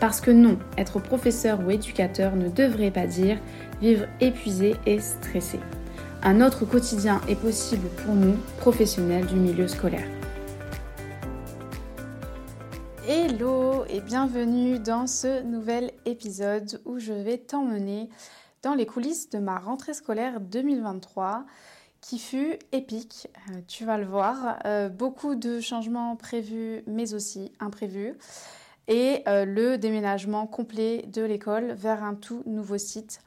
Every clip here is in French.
Parce que non, être professeur ou éducateur ne devrait pas dire vivre épuisé et stressé. Un autre quotidien est possible pour nous, professionnels du milieu scolaire. Hello et bienvenue dans ce nouvel épisode où je vais t'emmener dans les coulisses de ma rentrée scolaire 2023 qui fut épique, euh, tu vas le voir. Euh, beaucoup de changements prévus mais aussi imprévus et euh, le déménagement complet de l'école vers un tout nouveau site.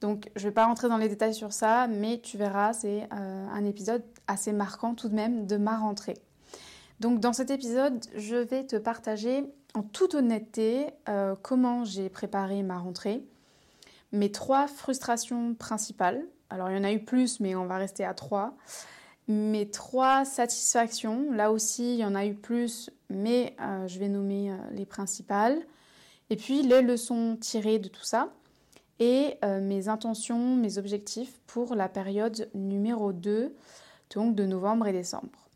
Donc je ne vais pas rentrer dans les détails sur ça, mais tu verras, c'est euh, un épisode assez marquant tout de même de ma rentrée. Donc dans cet épisode, je vais te partager en toute honnêteté euh, comment j'ai préparé ma rentrée, mes trois frustrations principales. Alors il y en a eu plus, mais on va rester à trois mes trois satisfactions. Là aussi, il y en a eu plus, mais euh, je vais nommer euh, les principales. Et puis les leçons tirées de tout ça et euh, mes intentions, mes objectifs pour la période numéro 2, donc de novembre et décembre.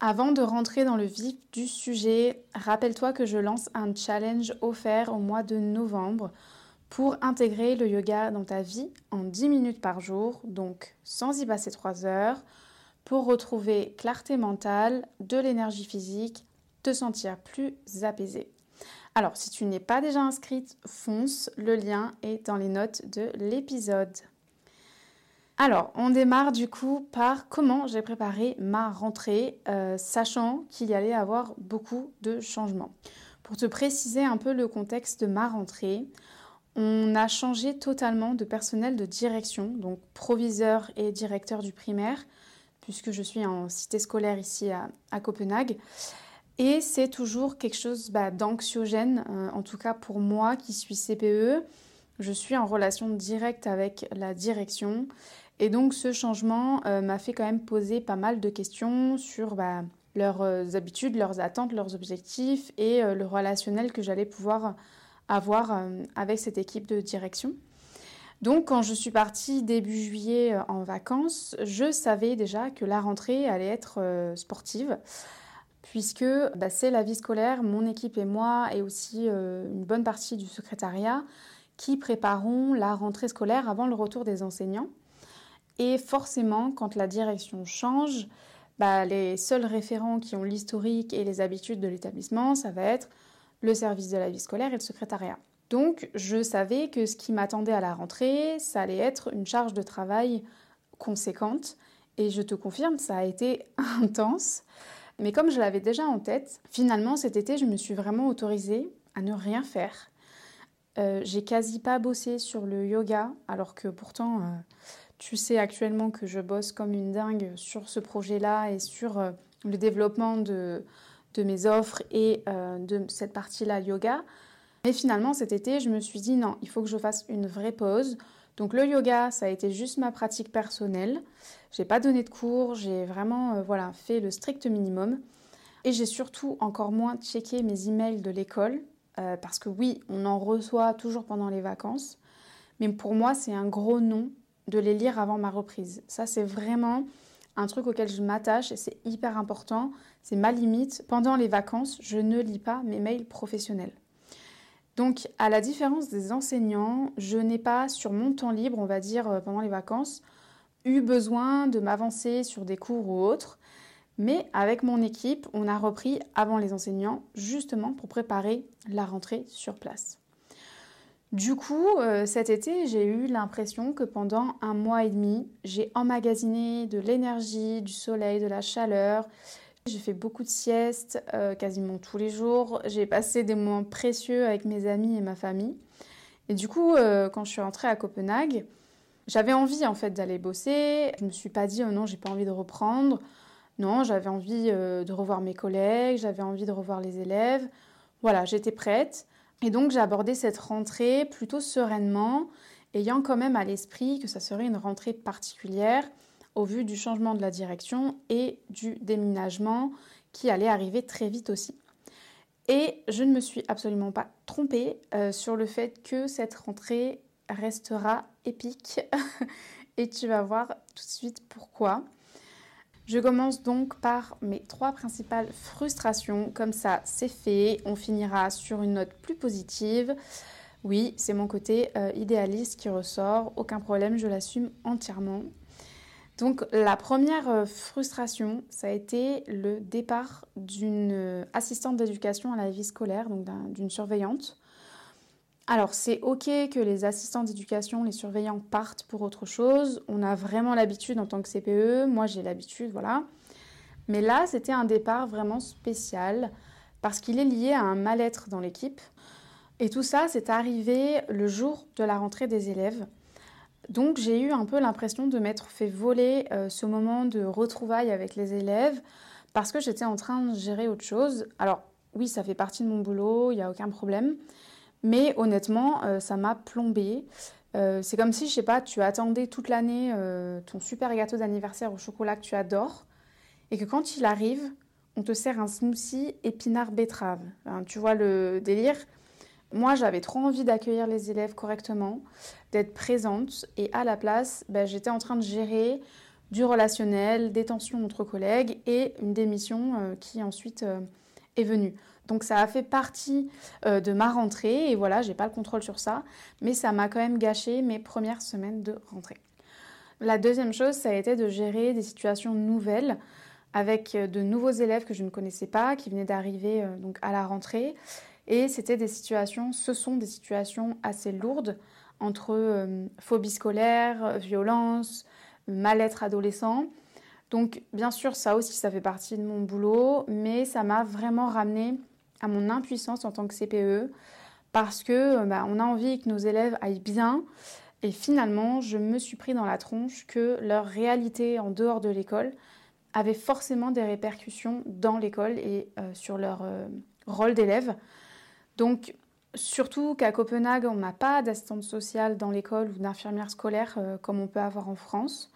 Avant de rentrer dans le vif du sujet, rappelle-toi que je lance un challenge offert au mois de novembre pour intégrer le yoga dans ta vie en 10 minutes par jour, donc sans y passer 3 heures, pour retrouver clarté mentale, de l'énergie physique, te sentir plus apaisé. Alors, si tu n'es pas déjà inscrite, fonce, le lien est dans les notes de l'épisode. Alors, on démarre du coup par comment j'ai préparé ma rentrée, euh, sachant qu'il y allait avoir beaucoup de changements. Pour te préciser un peu le contexte de ma rentrée, on a changé totalement de personnel de direction, donc proviseur et directeur du primaire, puisque je suis en cité scolaire ici à, Copenhague. Et c'est toujours quelque chose bah, d'anxiogène, euh, en tout cas pour moi qui suis CPE. Je suis en relation directe avec la direction. Et donc ce changement euh, m'a fait quand même poser pas mal de questions sur bah, leurs euh, habitudes, leurs attentes, leurs objectifs et le relationnel que j'allais pouvoir avoir avec cette équipe de direction. Donc quand je suis partie début juillet euh, en vacances, je savais déjà que la rentrée allait être euh, sportive puisque bah, c'est la vie scolaire, mon équipe et moi, et aussi euh, une bonne partie du secrétariat, qui prépareront la rentrée scolaire avant le retour des enseignants. Et forcément, quand la direction change, bah, les seuls référents qui ont l'historique et les habitudes de l'établissement, ça va être le service de la vie scolaire et le secrétariat. Donc je savais que ce qui m'attendait à la rentrée, ça allait être une charge de travail conséquente. Et je te confirme, ça a été intense. Mais comme je l'avais déjà en tête, finalement cet été, je me suis vraiment autorisée à ne rien faire. Euh, j'ai quasi pas bossé sur le yoga, alors que pourtant, euh, tu sais actuellement que je bosse comme une dingue sur ce projet-là et sur euh, le développement de, de, mes offres et de cette partie-là yoga. Mais finalement, cet été, je me suis dit non, il faut que je fasse une vraie pause. Donc le yoga, ça a été juste ma pratique personnelle. J'ai pas donné de cours, j'ai vraiment euh, voilà, fait le strict minimum. Et j'ai surtout encore moins checké mes emails de l'école euh, parce que oui, on en reçoit toujours pendant les vacances, mais pour moi, c'est un gros non de les lire avant ma reprise. Ça, c'est vraiment un truc auquel je m'attache et c'est hyper important. C'est ma limite. Pendant les vacances, je ne lis pas mes mails professionnels. Donc, à la différence des enseignants, je n'ai pas, sur mon temps libre, on va dire euh, pendant les vacances, eu besoin de m'avancer sur des cours ou autres. Mais avec mon équipe, on a repris avant les enseignants, justement pour préparer la rentrée sur place. Du coup, euh, cet été, j'ai eu l'impression que pendant un mois et demi, j'ai emmagasiné de l'énergie, du soleil, de la chaleur, j'ai fait beaucoup de siestes, euh, quasiment tous les jours. J'ai passé des moments précieux avec mes amis et ma famille. Et du coup, euh, quand je suis rentrée à Copenhague, j'avais envie en fait d'aller bosser. Je me suis pas dit oh non, j'ai pas envie de reprendre. Non, j'avais envie euh, de revoir mes collègues, j'avais envie de revoir les élèves. Voilà, j'étais prête. Et donc j'ai abordé cette rentrée plutôt sereinement ayant quand même à l'esprit que ça serait une rentrée particulière au vu du changement de la direction et du déménagement qui allait arriver très vite aussi. Et je ne me suis absolument pas trompée euh, sur le fait que cette rentrée restera épique. et tu vas voir tout de suite pourquoi. Je commence donc par mes trois principales frustrations. Comme ça, c'est fait. On finira sur une note plus positive. Oui, c'est mon côté euh, idéaliste qui ressort. Aucun problème, je l'assume entièrement. Donc la première euh, frustration, ça a été le départ d'une euh, assistante d'éducation à la vie scolaire, donc d'une surveillante. Alors c'est ok que les assistants d'éducation, les surveillants partent pour autre chose. On a vraiment l'habitude en tant que CPE. Moi j'ai l'habitude, voilà. Mais là c'était un départ vraiment spécial parce qu'il est lié à un mal-être dans l'équipe. Et tout ça, c'est arrivé le jour de la rentrée des élèves. Donc j'ai eu un peu l'impression de m'être fait voler euh, ce moment de retrouvailles avec les élèves parce que j'étais en train de gérer autre chose. Alors oui, ça fait partie de mon boulot, il n'y a aucun problème. Mais honnêtement, euh, ça m'a plombé. Euh, c'est comme si, je sais pas, tu attendais toute l'année ton super gâteau d'anniversaire au chocolat que tu adores et que quand il arrive, on te sert un smoothie épinard betterave. tu vois le délire? Moi, j'avais trop envie d'accueillir les élèves correctement, d'être présente, et à la place, ben, j'étais en train de gérer du relationnel, des tensions entre collègues et une démission euh, qui ensuite euh, est venue. Donc ça a fait partie euh, de ma rentrée et voilà, j'ai pas le contrôle sur ça, mais ça m'a quand même gâché mes premières semaines de rentrée. La deuxième chose, ça a été de gérer des situations nouvelles avec de nouveaux élèves que je ne connaissais pas, qui venaient d'arriver donc à la rentrée et c'était des situations, ce sont des situations assez lourdes entre euh, phobie scolaire, violence, mal-être adolescent. Donc bien sûr, ça aussi, ça fait partie de mon boulot, mais ça m'a vraiment ramené à mon impuissance en tant que CPE parce que bah, on a envie que nos élèves aillent bien. Et finalement, je me suis pris dans la tronche que leur réalité en dehors de l'école avait forcément des répercussions dans l'école et euh, sur leur euh, rôle d'élève. Donc, surtout qu'à Copenhague, on n'a pas d'assistante sociale dans l'école ou d'infirmière scolaire euh, comme on peut avoir en France.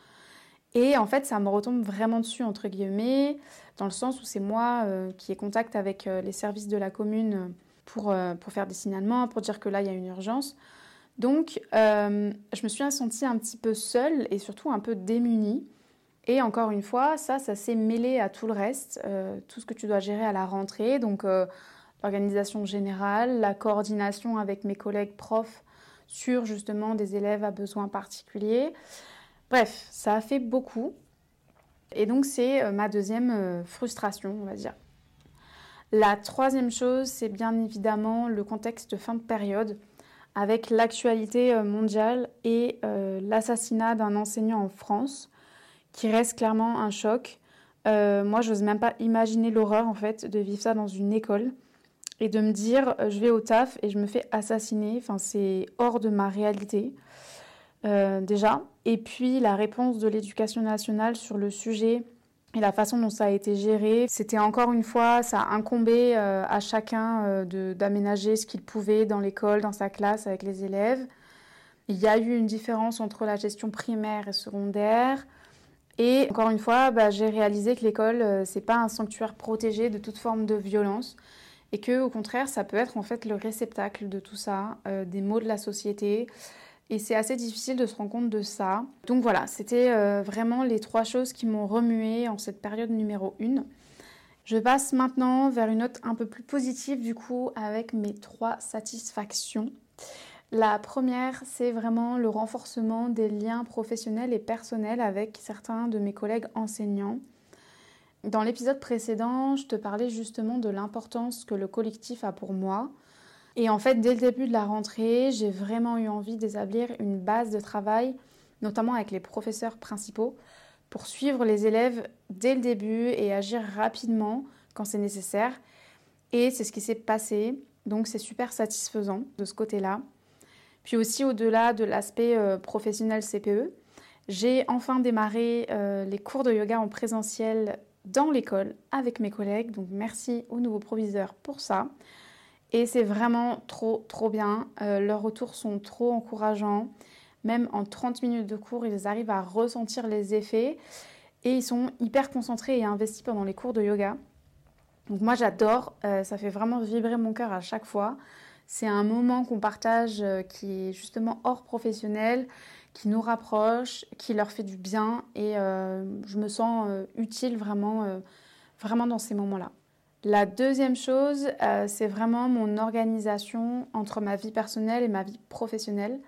Et en fait, ça me retombe vraiment dessus, entre guillemets, dans le sens où c'est moi euh, qui ai contact avec euh, les services de la commune pour, pour faire des signalements, pour dire que là, il y a une urgence. Donc, je me suis sentie un petit peu seule et surtout un peu démunie. Et encore une fois, ça, ça s'est mêlé à tout le reste, tout ce que tu dois gérer à la rentrée. Donc, l'organisation générale, la coordination avec mes collègues profs sur justement des élèves à besoins particuliers. Bref, ça a fait beaucoup. Et donc c'est euh, ma deuxième euh, frustration, on va dire. La troisième chose, c'est bien évidemment le contexte de fin de période avec l'actualité euh, mondiale et l'assassinat d'un enseignant en France qui reste clairement un choc. moi, je n'ose même pas imaginer l'horreur en fait de vivre ça dans une école et de me dire euh, je vais au taf et je me fais assassiner. Enfin, c'est hors de ma réalité euh, déjà. Et puis la réponse de l'éducation nationale sur le sujet et la façon dont ça a été géré, c'était encore une fois, ça a incombé euh, à chacun d'aménager ce qu'il pouvait dans l'école, dans sa classe, avec les élèves. Il y a eu une différence entre la gestion primaire et secondaire. Et encore une fois, bah, j'ai réalisé que l'école, c'est pas un sanctuaire protégé de toute forme de violence et que au contraire ça peut être en fait le réceptacle de tout ça, euh, des maux de la société. Et c'est assez difficile de se rendre compte de ça. Donc voilà, c'était euh, vraiment les trois choses qui m'ont remué en cette période numéro 1. Je passe maintenant vers une note un peu plus positive du coup avec mes trois satisfactions. La première, c'est vraiment le renforcement des liens professionnels et personnels avec certains de mes collègues enseignants. Dans l'épisode précédent, je te parlais justement de l'importance que le collectif a pour moi. Et en fait, dès le début de la rentrée, j'ai vraiment eu envie d'établir une base de travail, notamment avec les professeurs principaux, pour suivre les élèves dès le début et agir rapidement quand c'est nécessaire. Et c'est ce qui s'est passé. Donc c'est super satisfaisant de ce côté-là. Puis aussi au-delà de l'aspect euh, professionnel CPE, j'ai enfin démarré euh, les cours de yoga en présentiel dans l'école avec mes collègues. Donc merci aux nouveaux proviseurs pour ça. Et c'est vraiment trop, trop bien. Euh, leurs retours sont trop encourageants. même en 30 minutes de cours, ils arrivent à ressentir les effets et ils sont hyper concentrés et investis pendant les cours de yoga. Donc moi j'adore, euh, ça fait vraiment vibrer mon cœur à chaque fois. C'est un moment qu'on partage euh, qui est justement hors professionnel, qui nous rapproche, qui leur fait du bien et euh, je me sens utile vraiment, vraiment dans ces moments-là. La deuxième chose, c'est vraiment mon organisation entre ma vie personnelle et ma vie professionnelle,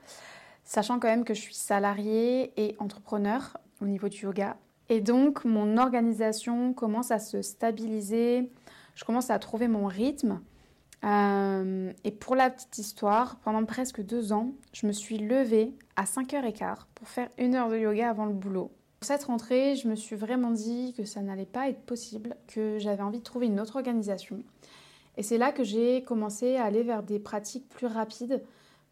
sachant quand même que je suis salariée et entrepreneur au niveau du yoga. Et donc mon organisation commence à se stabiliser, je commence à trouver mon rythme. Euh, et pour la petite histoire, pendant presque deux ans, je me suis levée à 5h15 pour faire une heure de yoga avant le boulot. Pour cette rentrée, je me suis vraiment dit que ça n'allait pas être possible, que j'avais envie de trouver une autre organisation. Et c'est là que j'ai commencé à aller vers des pratiques plus rapides,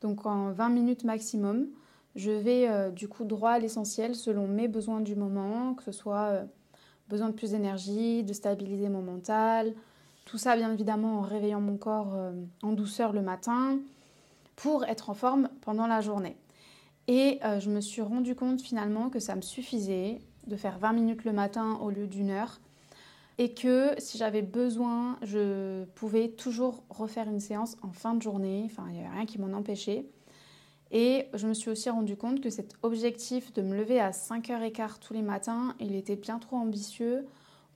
donc en 20 minutes maximum. Je vais euh, du coup droit à l'essentiel selon mes besoins du moment, que ce soit euh, besoin de plus d'énergie, de stabiliser mon mental, tout ça, bien évidemment, en réveillant mon corps euh, en douceur le matin pour être en forme pendant la journée. Et euh, je me suis rendu compte finalement que ça me suffisait de faire 20 minutes le matin au lieu d'une heure et que si j'avais besoin, je pouvais toujours refaire une séance en fin de journée. Enfin, il n'y avait rien qui m'en empêchait. Et je me suis aussi rendu compte que cet objectif de me lever à 5h15 tous les matins, il était bien trop ambitieux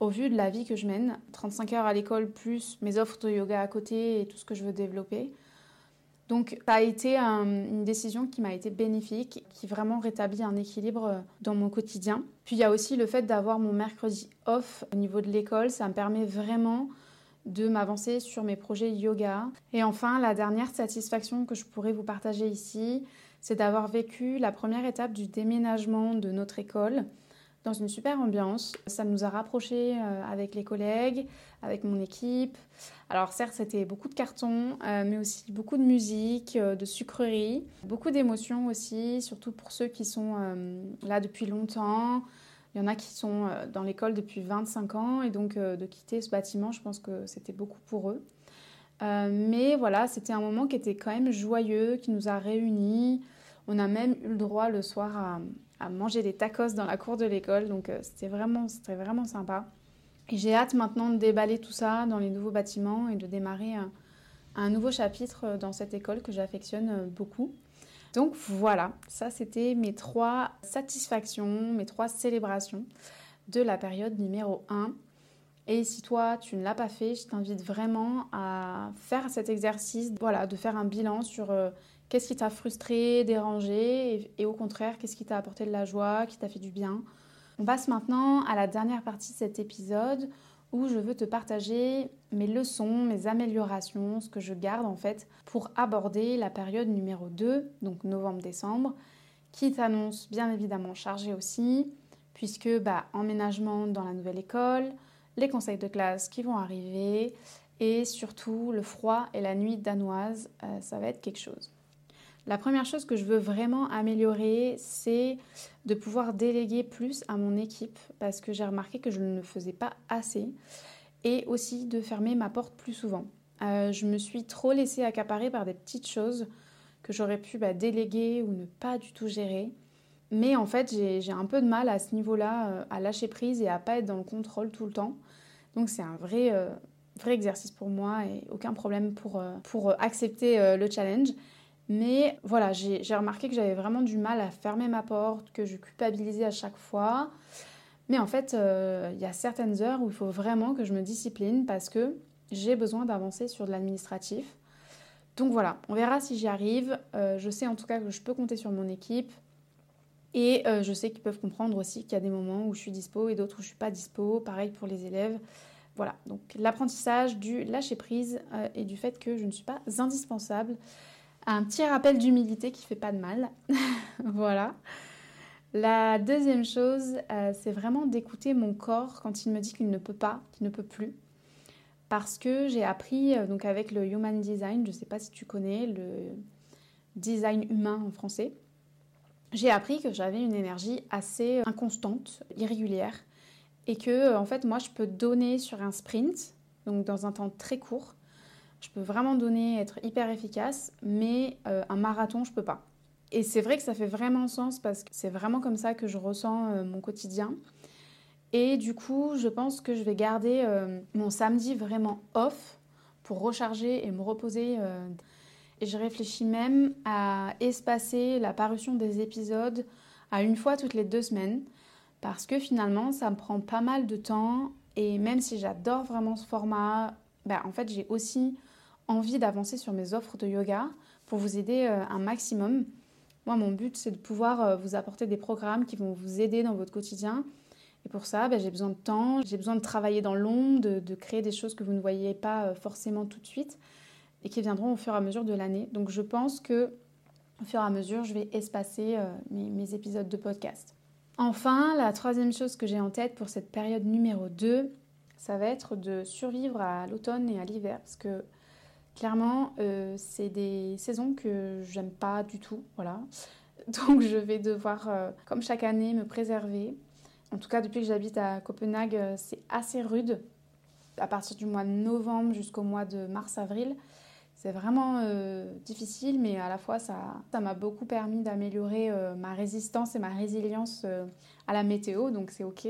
au vu de la vie que je mène, 35 heures à l'école plus mes offres de yoga à côté et tout ce que je veux développer. Donc ça a été une décision qui m'a été bénéfique, qui vraiment rétablit un équilibre euh, dans mon quotidien. Puis il y a aussi le fait d'avoir mon mercredi off au niveau de l'école, ça me permet vraiment de m'avancer sur mes projets yoga. Et enfin, la dernière satisfaction que je pourrais vous partager ici, c'est d'avoir vécu la première étape du déménagement de notre école dans une super ambiance. Ça nous a rapprochés euh, avec les collègues, avec mon équipe. Alors certes, c'était beaucoup de cartons, euh, mais aussi beaucoup de musique, euh, de sucreries, beaucoup d'émotions aussi, surtout pour ceux qui sont là depuis longtemps. Il y en a qui sont dans l'école depuis 25 ans et donc de quitter ce bâtiment, je pense que c'était beaucoup pour eux. mais voilà, c'était un moment qui était quand même joyeux, qui nous a réunis. On a même eu le droit le soir à, à manger des tacos dans la cour de l'école. Donc euh, c'était vraiment, vraiment sympa. Et j'ai hâte maintenant de déballer tout ça dans les nouveaux bâtiments et de démarrer un, un nouveau chapitre euh, dans cette école que j'affectionne euh, beaucoup. Donc voilà, ça c'était mes trois satisfactions, mes trois célébrations de la période numéro 1. Et si toi tu ne l'as pas fait, je t'invite vraiment à faire cet exercice, voilà, de faire un bilan sur Qu'est-ce qui t'a frustré, dérangé et, au contraire, qu'est-ce qui t'a apporté de la joie, qui t'a fait du bien? On passe maintenant à la dernière partie de cet épisode où je veux te partager mes leçons, mes améliorations, ce que je garde en fait pour aborder la période numéro 2, donc novembre-décembre, qui t'annonce bien évidemment chargée aussi, puisque bah, emménagement dans la nouvelle école, les conseils de classe qui vont arriver, et surtout le froid et la nuit danoise, euh, ça va être quelque chose. La première chose que je veux vraiment améliorer, c'est de pouvoir déléguer plus à mon équipe parce que j'ai remarqué que je ne le faisais pas assez et aussi de fermer ma porte plus souvent. Euh, je me suis trop laissée accaparer par des petites choses que j'aurais pu bah, déléguer ou ne pas du tout gérer. Mais en fait, j'ai un peu de mal à ce niveau-là euh, à lâcher prise et à pas être dans le contrôle tout le temps. Donc c'est un vrai, euh, vrai exercice pour moi et aucun problème pour, pour accepter le challenge. Mais voilà, j'ai remarqué que j'avais vraiment du mal à fermer ma porte, que je culpabilisais à chaque fois. Mais en fait, euh, il y a certaines heures où il faut vraiment que je me discipline parce que j'ai besoin d'avancer sur de l'administratif. Donc voilà, on verra si j'y arrive. Euh, je sais en tout cas que je peux compter sur mon équipe. Et euh, je sais qu'ils peuvent comprendre aussi qu'il y a des moments où je suis dispo et d'autres où je suis pas dispo. Pareil pour les élèves. Voilà, donc l'apprentissage du lâcher prise et du fait que je ne suis pas indispensable un petit rappel d'humilité qui fait pas de mal. voilà. La deuxième chose, euh, c'est vraiment d'écouter mon corps quand il me dit qu'il ne peut pas, qu'il ne peut plus. Parce que j'ai appris, euh, donc avec le Human Design, je ne sais pas si tu connais le design humain en français, j'ai appris que j'avais une énergie assez inconstante, irrégulière, et que en fait moi je peux donner sur un sprint, donc dans un temps très court, je peux vraiment donner, être hyper efficace, mais euh, un marathon, je peux pas. Et c'est vrai que ça fait vraiment sens parce que c'est vraiment comme ça que je ressens euh, mon quotidien. Et du coup, je pense que je vais garder euh, mon samedi vraiment off pour recharger et me reposer. Et je réfléchis même à espacer la parution des épisodes à une fois toutes les deux semaines parce que finalement, ça me prend pas mal de temps. Et même si j'adore vraiment ce format, bah, en fait, j'ai aussi envie d'avancer sur mes offres de yoga pour vous aider un maximum. Moi, mon but, c'est de pouvoir euh, vous apporter des programmes qui vont vous aider dans votre quotidien. Et pour ça, ben, j'ai besoin de temps, j'ai besoin de travailler dans l'ombre, de, créer des choses que vous ne voyez pas euh, forcément tout de suite et qui viendront au fur et à mesure de l'année. Donc je pense que au fur et à mesure, je vais espacer euh, mes, épisodes de podcast. Enfin, la troisième chose que j'ai en tête pour cette période numéro 2, ça va être de survivre à l'automne et à l'hiver parce que Clairement, euh, c'est des saisons que j'aime pas du tout, voilà. Donc je vais devoir, euh, comme chaque année, me préserver. En tout cas, depuis que j'habite à Copenhague, euh, c'est assez rude. À partir du mois de novembre jusqu'au mois de mars-avril, c'est vraiment difficile, mais à la fois, ça m'a beaucoup permis d'améliorer ma résistance et ma résilience à la météo, donc c'est OK.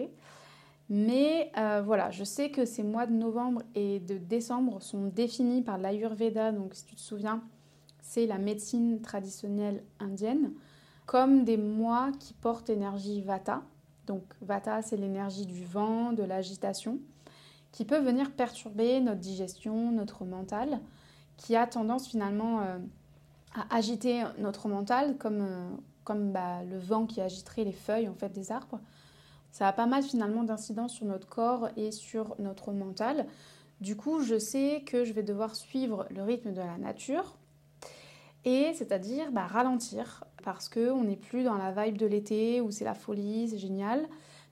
Mais euh, voilà, je sais que ces mois de novembre et de décembre sont définis par l'Ayurveda, donc si tu te souviens, c'est la médecine traditionnelle indienne, comme des mois qui portent l'énergie Vata. Donc Vata, c'est l'énergie du vent, de l'agitation, qui peut venir perturber notre digestion, notre mental, qui a tendance finalement euh, à agiter notre mental comme, euh, comme bah, le vent qui agiterait les feuilles en fait des arbres. Ça a pas mal finalement d'incidence sur notre corps et sur notre mental. Du coup, je sais que je vais devoir suivre le rythme de la nature et c'est-à-dire bah, ralentir parce qu'on n'est plus dans la vibe de l'été où c'est la folie, c'est génial.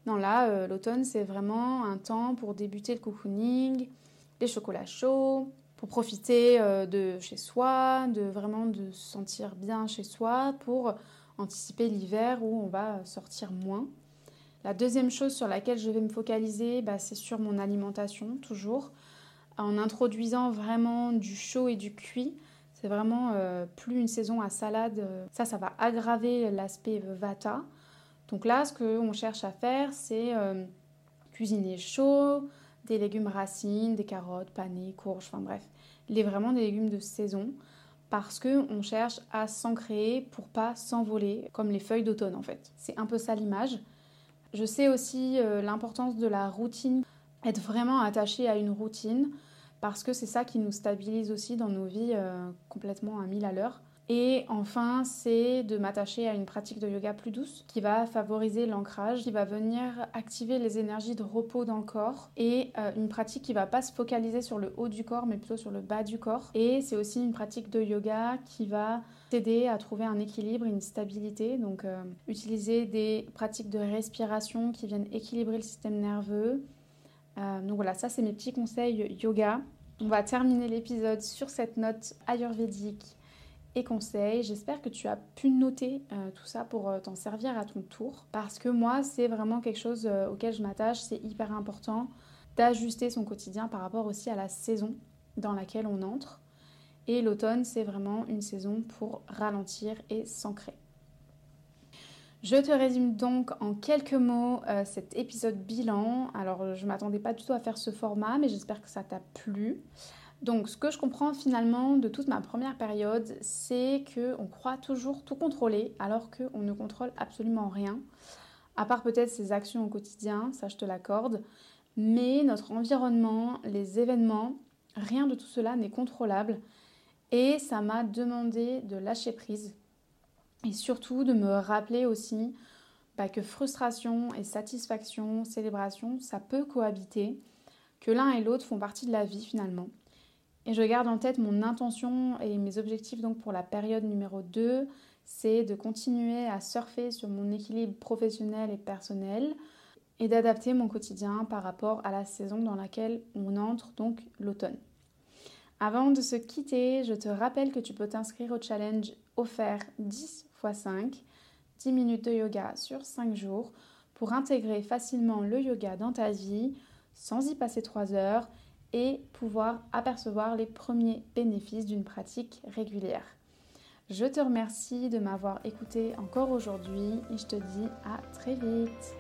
Non, là, euh, l'automne, c'est vraiment un temps pour débuter le cocooning, les chocolats chauds, pour profiter euh, de chez soi, de vraiment de se sentir bien chez soi, pour anticiper l'hiver où on va sortir moins. La deuxième chose sur laquelle je vais me focaliser, bah, c'est sur mon alimentation, toujours, en introduisant vraiment du chaud et du cuit. C'est vraiment euh, plus une saison à salade. Euh, ça, ça va aggraver l'aspect vata. Donc là, ce qu'on cherche à faire, c'est euh, cuisiner chaud, des légumes racines, des carottes, panais, courges, enfin bref, les, vraiment des légumes de saison parce qu'on cherche à s'ancrer pour pas s'envoler comme les feuilles d'automne en fait. C'est un peu ça l'image. Je sais aussi euh, l'importance de la routine, être vraiment attaché à une routine, parce que c'est ça qui nous stabilise aussi dans nos vies euh, complètement à mille à l'heure. Et enfin, c'est de m'attacher à une pratique de yoga plus douce qui va favoriser l'ancrage, qui va venir activer les énergies de repos dans le corps et euh, une pratique qui va pas se focaliser sur le haut du corps mais plutôt sur le bas du corps. Et c'est aussi une pratique de yoga qui va t'aider à trouver un équilibre, une stabilité. Donc euh, utiliser des pratiques de respiration qui viennent équilibrer le système nerveux. Euh, donc voilà, ça c'est mes petits conseils yoga. On va terminer l'épisode sur cette note ayurvédique et conseils. J'espère que tu as pu noter euh, tout ça pour t'en servir à ton tour. Parce que moi, c'est vraiment quelque chose auquel je m'attache. C'est hyper important d'ajuster son quotidien par rapport aussi à la saison dans laquelle on entre. Et l'automne, c'est vraiment une saison pour ralentir et s'ancrer. Je te résume donc en quelques mots cet épisode bilan. Alors, je ne m'attendais pas du tout à faire ce format, mais j'espère que ça t'a plu. Donc, ce que je comprends finalement de toute ma première période, c'est qu'on croit toujours tout contrôler alors qu'on ne contrôle absolument rien, à part peut-être ses actions au quotidien, ça je te l'accorde, mais notre environnement, les événements, rien de tout cela n'est contrôlable et ça m'a demandé de lâcher prise et surtout de me rappeler aussi bah, que frustration et satisfaction, célébration, ça peut cohabiter, que l'un et l'autre font partie de la vie finalement et je garde en tête mon intention et mes objectifs donc pour la période numéro 2, c'est de continuer à surfer sur mon équilibre professionnel et personnel et d'adapter mon quotidien par rapport à la saison dans laquelle on entre, donc l'automne. Avant de se quitter, je te rappelle que tu peux t'inscrire au challenge offert 10 x 5, 10 minutes de yoga sur 5 jours pour intégrer facilement le yoga dans ta vie sans y passer 3 heures et pouvoir apercevoir les premiers bénéfices d'une pratique régulière. Je te remercie de m'avoir écouté encore aujourd'hui et je te dis à très vite.